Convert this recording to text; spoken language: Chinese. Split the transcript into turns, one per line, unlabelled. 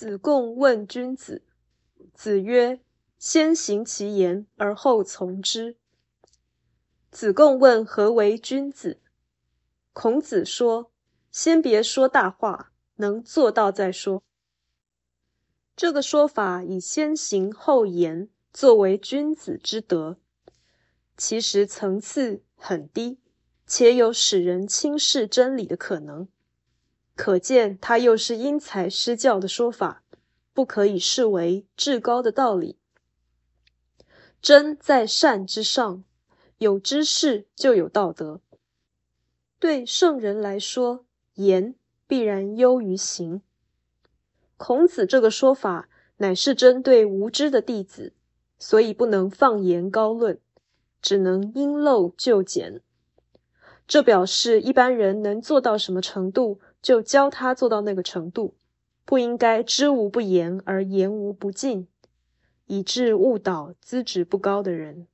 子贡问君子。子曰：“先行其言，而后从之。”子贡问何为君子？孔子说：“先别说大话，能做到再说。”这个说法以先行后言作为君子之德，其实层次很低，且有使人轻视真理的可能。可见，他又是因材施教的说法，不可以视为至高的道理。真在善之上，有知识就有道德。对圣人来说，言必然优于行。孔子这个说法乃是针对无知的弟子，所以不能放言高论，只能因陋就简。这表示一般人能做到什么程度，就教他做到那个程度，不应该知无不言而言无不尽，以致误导资质不高的人。